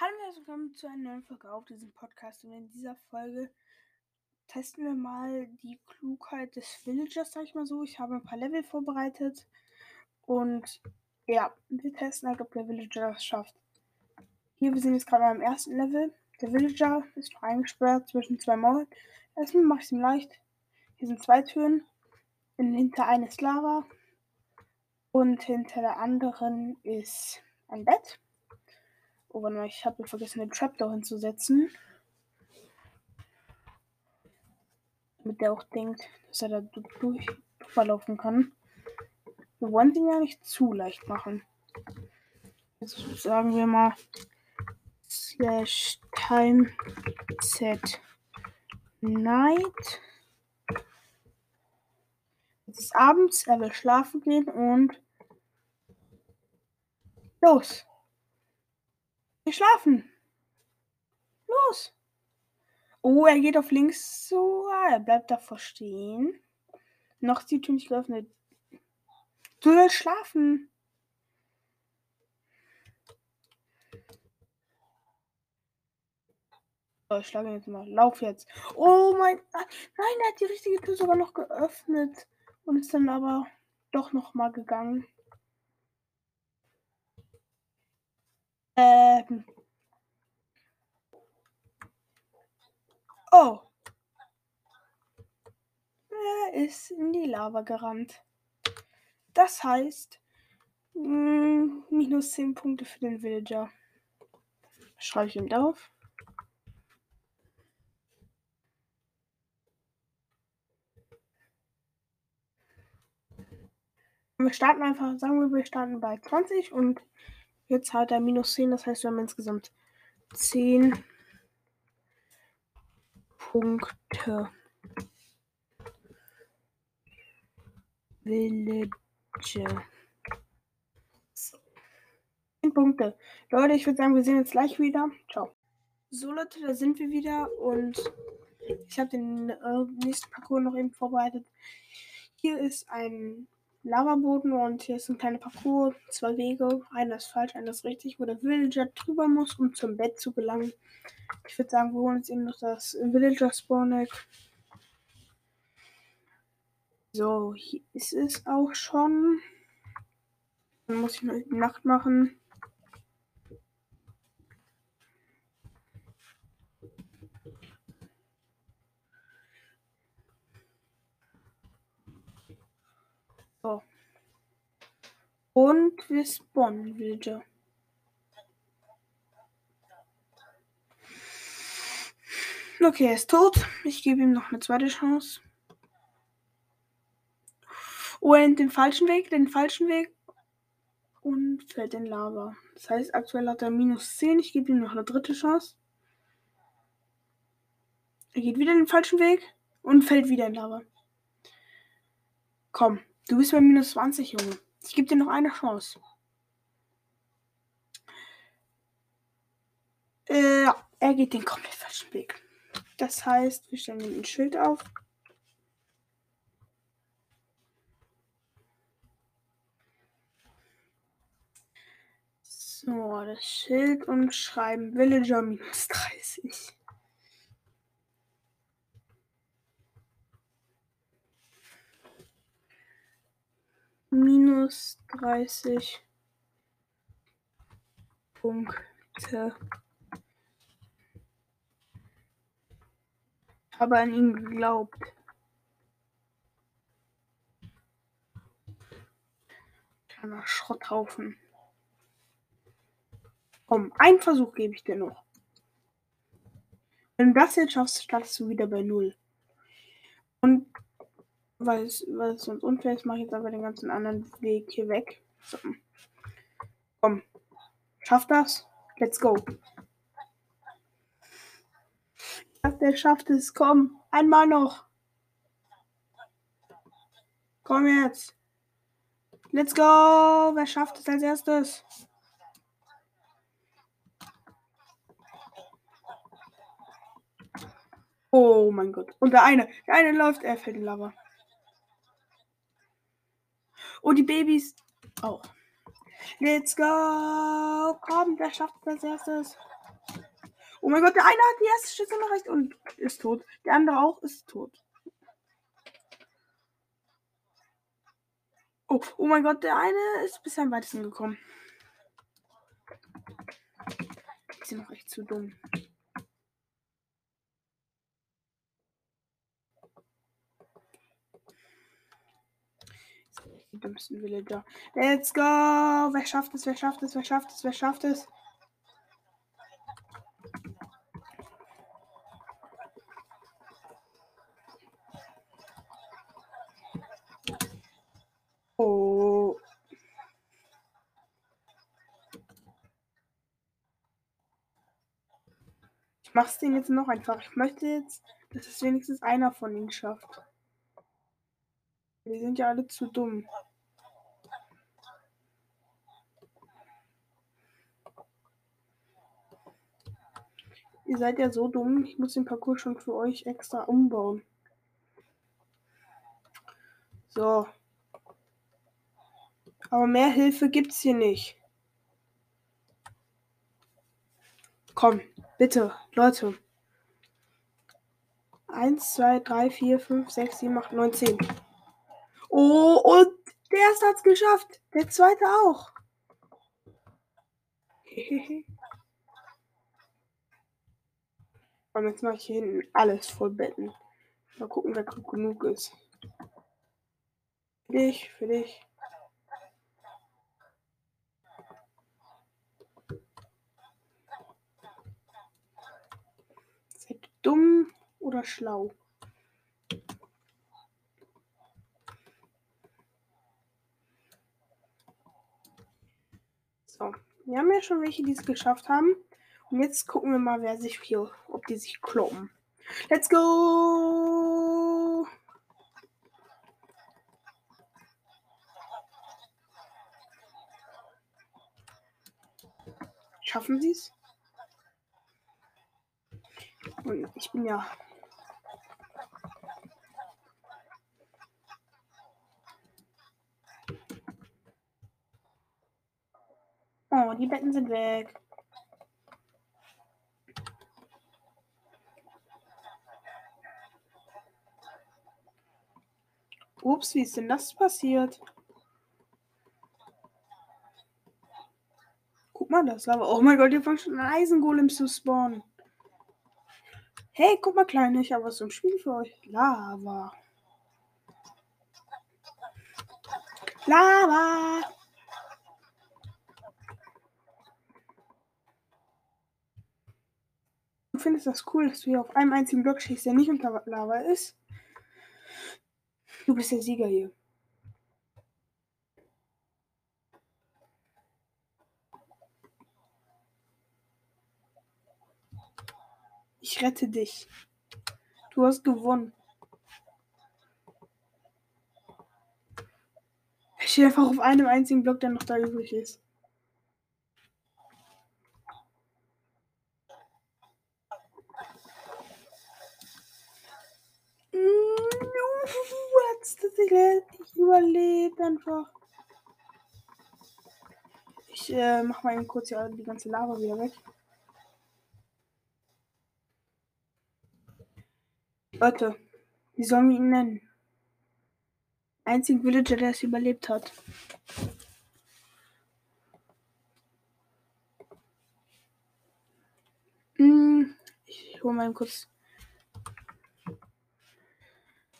Hallo und herzlich willkommen zu einer neuen Folge auf diesem Podcast. Und in dieser Folge testen wir mal die Klugheit des Villagers, sag ich mal so. Ich habe ein paar Level vorbereitet. Und ja, wir testen halt, ob der Villager das schafft. Hier, wir sind jetzt gerade am ersten Level. Der Villager ist noch eingesperrt zwischen zwei Mauern. Erstmal mache ich es ihm leicht. Hier sind zwei Türen. Und hinter einer ist Lava. Und hinter der anderen ist ein Bett. Oh, warte mal, ich habe vergessen, den Trapdoor hinzusetzen. Damit der auch denkt, dass er da durch verlaufen kann. Wir wollen den ja nicht zu leicht machen. Jetzt sagen wir mal slash time set night. Es ist abends, er will schlafen gehen und los. Wir schlafen. Los. Oh, er geht auf links so. Er bleibt davor stehen. Noch ist die Tür nicht geöffnet. Du willst schlafen. So, ich schlage jetzt mal. Lauf jetzt. Oh mein. Nein, er hat die richtige Tür sogar noch geöffnet. Und ist dann aber doch noch mal gegangen. Ähm. Oh. Er ist in die Lava gerannt. Das heißt, mh, hm, minus 10 Punkte für den Villager. Schreibe ich ihm auf. Wir starten einfach, sagen wir, wir starten bei 20 und Jetzt hat er minus 10, das heißt, wir haben insgesamt 10 Punkte. Village. So. 10 Punkte. Leute, ich würde sagen, wir sehen uns gleich wieder. Ciao. So, Leute, da sind wir wieder und ich habe den äh, nächsten Parcours noch eben vorbereitet. Hier ist ein Lavaboden und hier ist ein kleiner Parcours, zwei Wege, einer ist falsch, einer ist richtig, wo der Villager drüber muss, um zum Bett zu gelangen. Ich würde sagen, wir holen uns eben noch das Villager Spawn So, hier ist es auch schon. Dann muss ich noch die Nacht machen. So. Und wir spawnen Villager. Okay, er ist tot. Ich gebe ihm noch eine zweite Chance. Oh, er nimmt den falschen Weg, den falschen Weg und fällt in Lava. Das heißt, aktuell hat er minus 10. Ich gebe ihm noch eine dritte Chance. Er geht wieder den falschen Weg und fällt wieder in Lava. Komm, Du bist bei minus 20, Junge. Ich gebe dir noch eine Chance. Äh, er geht den komplett falschen Weg. Das heißt, wir stellen ihm ein Schild auf. So, das Schild und schreiben Villager minus 30. minus 30 Punkte. Habe an ihn geglaubt. Kleiner Schrotthaufen. Komm, einen Versuch gebe ich dir noch. Wenn du das jetzt schaffst, startest du wieder bei Null. Und weil es, weil es sonst unfair ist, mache ich jetzt aber den ganzen anderen Weg hier weg. So. Komm. Schafft das? Let's go. Der schafft es. Komm. Einmal noch. Komm jetzt. Let's go. Wer schafft es als erstes? Oh mein Gott. Und der eine, der eine läuft, er fällt in Lava. Und die Babys auch. Let's go! Komm, wer schafft das erstes? Oh mein Gott, der eine hat die erste Station erreicht und ist tot. Der andere auch ist tot. Oh, oh mein Gott, der eine ist bisher am weitesten gekommen. Die sind noch echt zu dumm. Die dümmsten Villager. Let's go! Wer schafft es? Wer schafft es? Wer schafft es? Wer schafft es? Oh. Ich mach's den jetzt noch einfach. Ich möchte jetzt, dass es wenigstens einer von ihnen schafft. Wir sind ja alle zu dumm. Ihr seid ja so dumm, ich muss den Parcours schon für euch extra umbauen. So. Aber mehr Hilfe gibt's hier nicht. Komm, bitte, Leute. 1, 2, 3, 4, 5, 6, 7, 8, 9, 10. Oh, und der erste hat's geschafft. Der zweite auch. Und jetzt mache ich hier hinten alles voll Betten. Mal gucken, wer klug genug ist. Für dich, für dich. Seid dumm oder schlau? So, wir haben ja schon welche, die es geschafft haben. Und jetzt gucken wir mal, wer sich hier, ob die sich kloppen. Let's go! Schaffen sie es? Und ich bin ja. Oh, die Betten sind weg. Ups, wie ist denn das passiert? Guck mal, das Lava. Oh mein Gott, hier fangen schon Eisengolems zu spawnen. Hey, guck mal, Kleine, ich habe was zum Spiel für euch. Lava. Lava. Du findest das cool, dass du hier auf einem einzigen Block schießt, der nicht unter Lava ist? Du bist der Sieger hier. Ich rette dich. Du hast gewonnen. Ich stehe einfach auf einem einzigen Block, der noch da übrig ist. Ich überlebt einfach. Ich äh, mach mal eben kurz hier die ganze Lava wieder weg. Leute, wie sollen wir ihn nennen? Einzigen Villager, der es überlebt hat. Hm, ich hole mal kurz.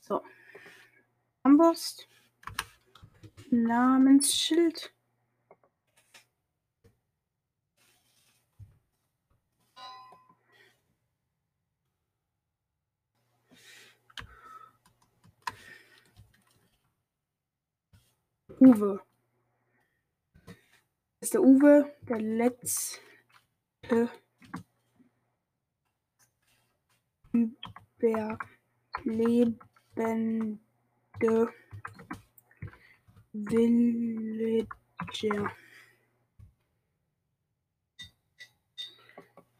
So. Ambost. Namensschild. Uwe. Das ist der Uwe, der letzte überlebende Villager.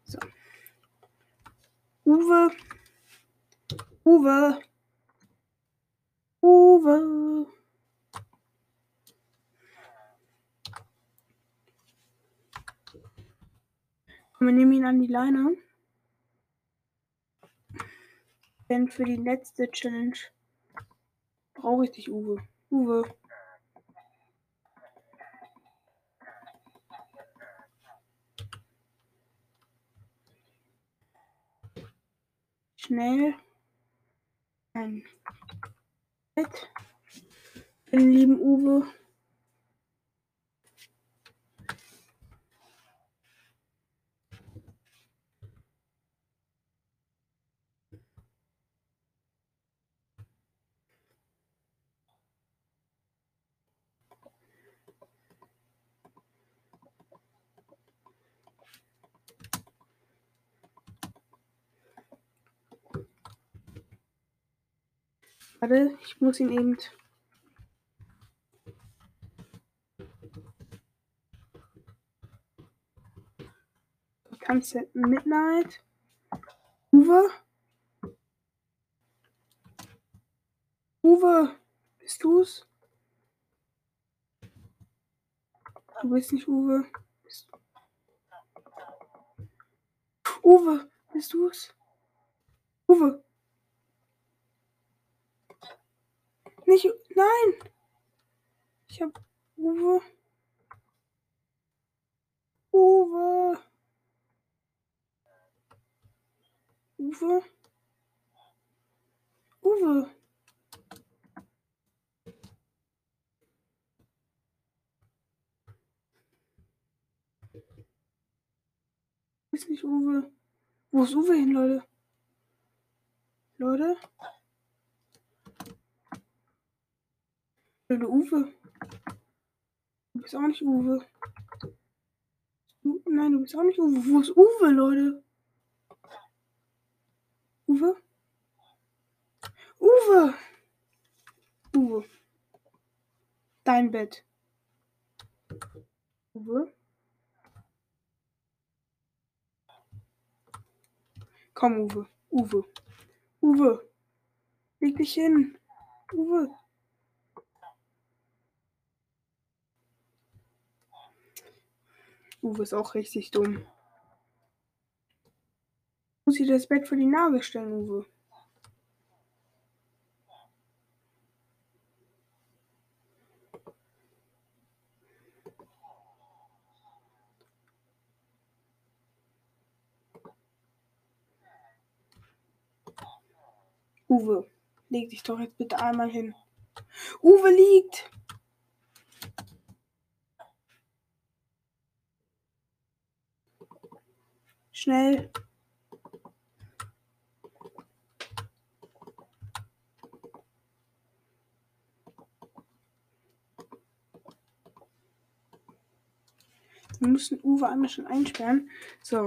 So. Uwe. Uwe. Uwe. Wir nehmen ihn an die Leine. Denn für die letzte Challenge brauche ich dich, Uwe. Uwe. Schnell ein Bett den lieben Uwe. Warte, ich muss ihn eben. Sunset Midnight. Uwe? Uwe, bist du's? Du bist nicht Uwe. Uwe, bist du's? Uwe. Nicht. Nein! Ich hab. Uwe. Uwe. Uwe. Uwe. Ist nicht Uwe. Wo ist Uwe hin, Leute? Leute? Leute, Uwe. Du bist auch nicht Uwe. Du, nein, du bist auch nicht Uwe. Wo ist Uwe, Leute? Uwe? Uwe! Uwe. Dein Bett. Uwe? Komm, Uwe. Uwe. Uwe. Leg dich hin. Uwe. Uwe ist auch richtig dumm. Muss ich das Bett vor die Nase stellen, Uwe? Uwe, leg dich doch jetzt bitte einmal hin. Uwe liegt! Schnell. Wir müssen Uwe einmal schon einsperren. So.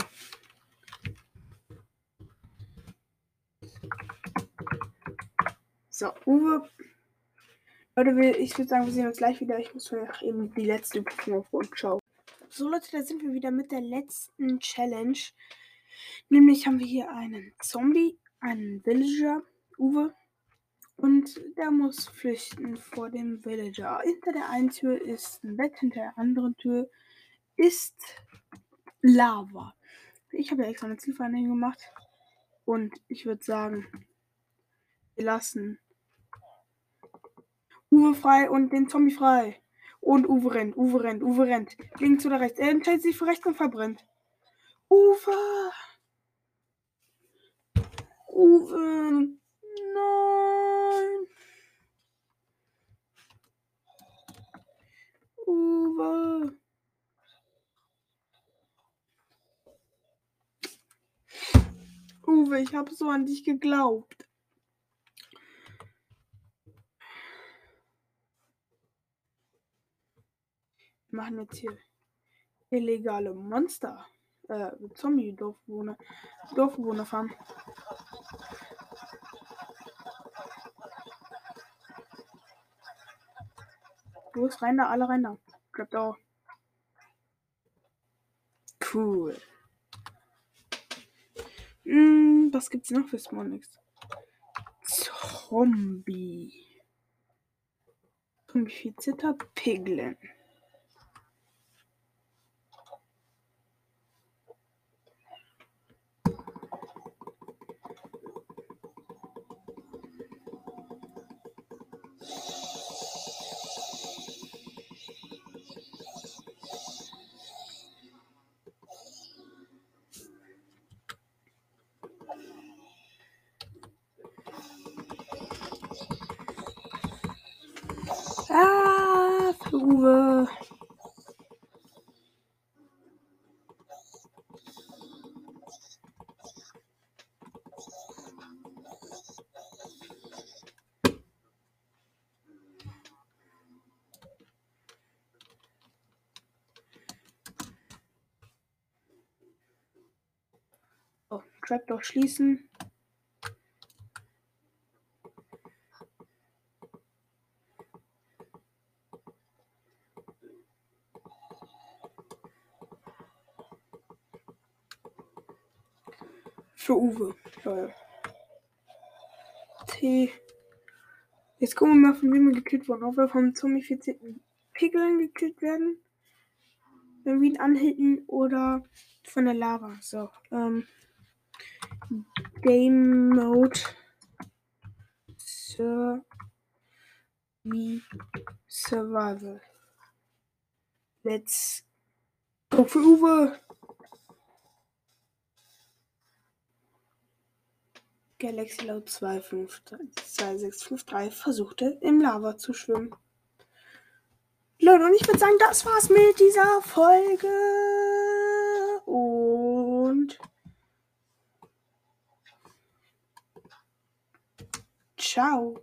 So, Uwe. Leute, ich würde sagen, wir sehen uns gleich wieder. Ich muss noch eben die letzte Prüfung auf und schauen. So, Leute, da sind wir wieder mit der letzten Challenge. Nämlich haben wir hier einen Zombie, einen Villager, Uwe. Und der muss flüchten vor dem Villager. Hinter der einen Tür ist ein Bett, hinter der anderen Tür ist Lava. Ich habe ja extra eine Zielvereinigung gemacht. Und ich würde sagen, wir lassen Uwe frei und den Zombie frei. Und Uwe rennt, Uwe rennt, Uwe rennt. Links oder rechts. Er entscheidet sich für rechts und verbrennt. Uwe! Uwe! Nein! Uwe! Uwe, ich habe so an dich geglaubt. Machen jetzt hier illegale Monster. Äh, Zombie-Dorfbewohner. Dorfbewohner fahren. Los, rein da, alle rein da. Klappt auch. Cool. Hm, was gibt's noch für Smonix? Zombie. Zombifizierter Piglin. Uwe. Oh, Trapdoor schließen. Für Uwe. Toll. T. Jetzt gucken wir mal, von wem wir gekillt wurden. Ob wir vom zomifizierten Pickeln gekillt werden. Wenn wir ihn anhitten oder von der Lava. So. Ähm. Game Mode. Sir. Me. Survival. Let's go für Uwe. Galaxy Load 2653 versuchte im Lava zu schwimmen. Leute, und ich würde sagen, das war's mit dieser Folge. Und ciao.